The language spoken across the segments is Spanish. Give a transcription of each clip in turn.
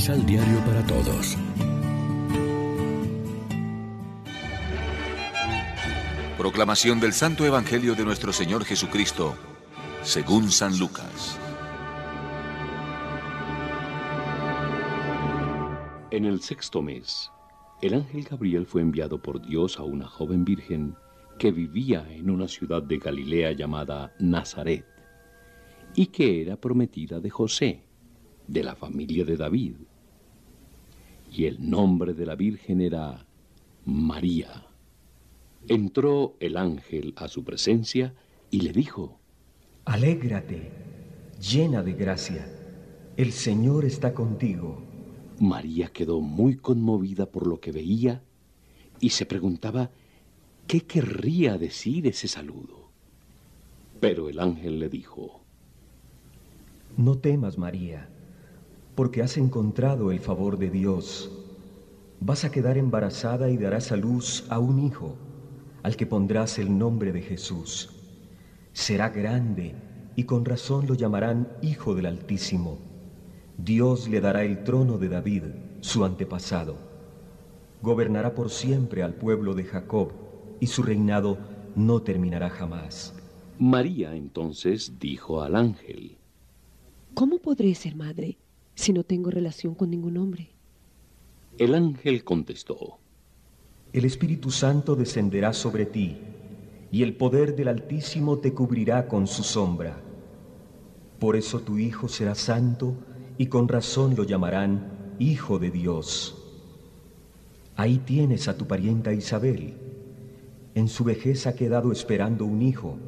Misal Diario para Todos. Proclamación del Santo Evangelio de nuestro Señor Jesucristo, según San Lucas. En el sexto mes, el ángel Gabriel fue enviado por Dios a una joven virgen que vivía en una ciudad de Galilea llamada Nazaret y que era prometida de José, de la familia de David. Y el nombre de la Virgen era María. Entró el ángel a su presencia y le dijo, Alégrate, llena de gracia, el Señor está contigo. María quedó muy conmovida por lo que veía y se preguntaba qué querría decir ese saludo. Pero el ángel le dijo, No temas, María, porque has encontrado el favor de Dios. Vas a quedar embarazada y darás a luz a un hijo, al que pondrás el nombre de Jesús. Será grande y con razón lo llamarán Hijo del Altísimo Dios le dará el trono de David, su antepasado. Gobernará por siempre al pueblo de Jacob, y su reinado no terminará jamás. María entonces dijo al ángel, ¿Cómo podré ser madre si no tengo relación con ningún hombre? El ángel contestó, El Espíritu Santo descenderá sobre ti, y el poder del Altísimo te cubrirá con su sombra. Por eso tu Hijo será santo, y con razón lo llamarán Hijo de Dios. Ahí tienes a tu parienta Isabel. En su vejez ha quedado esperando un hijo,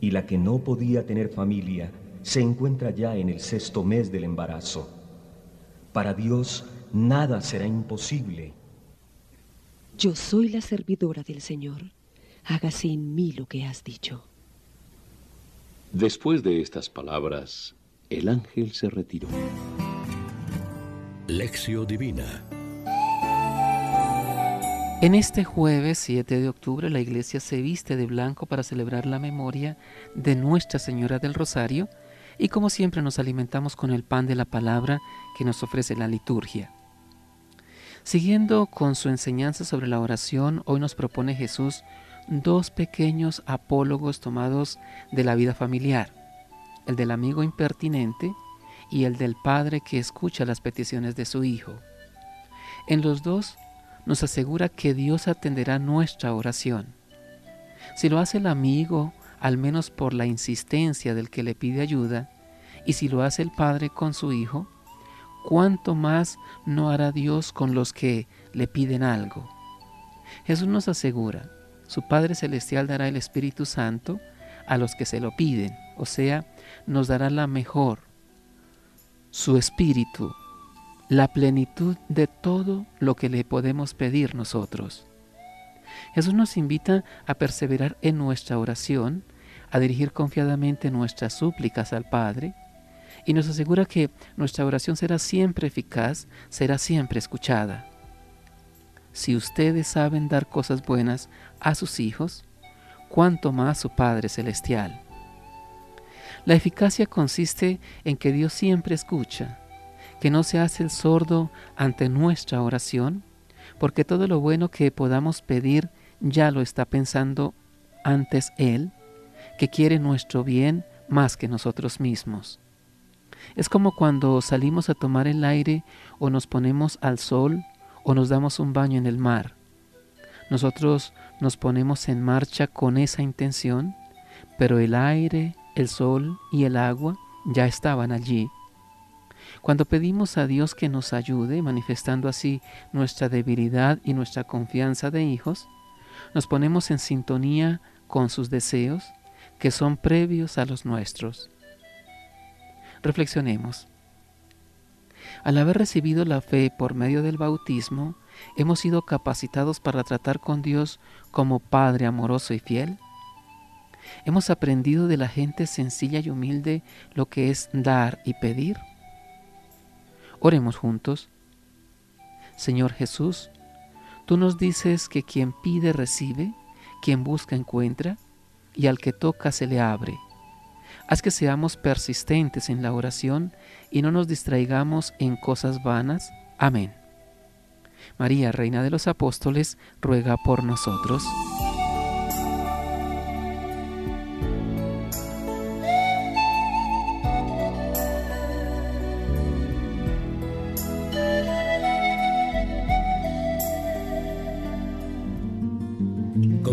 y la que no podía tener familia se encuentra ya en el sexto mes del embarazo. Para Dios nada será imposible. Yo soy la servidora del Señor. Hágase en mí lo que has dicho. Después de estas palabras, el ángel se retiró. Lección Divina En este jueves 7 de octubre la iglesia se viste de blanco para celebrar la memoria de Nuestra Señora del Rosario y como siempre nos alimentamos con el pan de la palabra que nos ofrece la liturgia. Siguiendo con su enseñanza sobre la oración, hoy nos propone Jesús dos pequeños apólogos tomados de la vida familiar el del amigo impertinente y el del padre que escucha las peticiones de su hijo. En los dos nos asegura que Dios atenderá nuestra oración. Si lo hace el amigo, al menos por la insistencia del que le pide ayuda, y si lo hace el padre con su hijo, ¿cuánto más no hará Dios con los que le piden algo? Jesús nos asegura, su Padre Celestial dará el Espíritu Santo a los que se lo piden, o sea, nos dará la mejor, su espíritu, la plenitud de todo lo que le podemos pedir nosotros. Jesús nos invita a perseverar en nuestra oración, a dirigir confiadamente nuestras súplicas al Padre, y nos asegura que nuestra oración será siempre eficaz, será siempre escuchada. Si ustedes saben dar cosas buenas a sus hijos, cuánto más su Padre Celestial. La eficacia consiste en que Dios siempre escucha, que no se hace el sordo ante nuestra oración, porque todo lo bueno que podamos pedir ya lo está pensando antes Él, que quiere nuestro bien más que nosotros mismos. Es como cuando salimos a tomar el aire o nos ponemos al sol o nos damos un baño en el mar. Nosotros nos ponemos en marcha con esa intención, pero el aire, el sol y el agua ya estaban allí. Cuando pedimos a Dios que nos ayude, manifestando así nuestra debilidad y nuestra confianza de hijos, nos ponemos en sintonía con sus deseos que son previos a los nuestros. Reflexionemos. Al haber recibido la fe por medio del bautismo, hemos sido capacitados para tratar con Dios como Padre amoroso y fiel. Hemos aprendido de la gente sencilla y humilde lo que es dar y pedir. Oremos juntos. Señor Jesús, tú nos dices que quien pide recibe, quien busca encuentra, y al que toca se le abre. Haz que seamos persistentes en la oración y no nos distraigamos en cosas vanas. Amén. María, Reina de los Apóstoles, ruega por nosotros.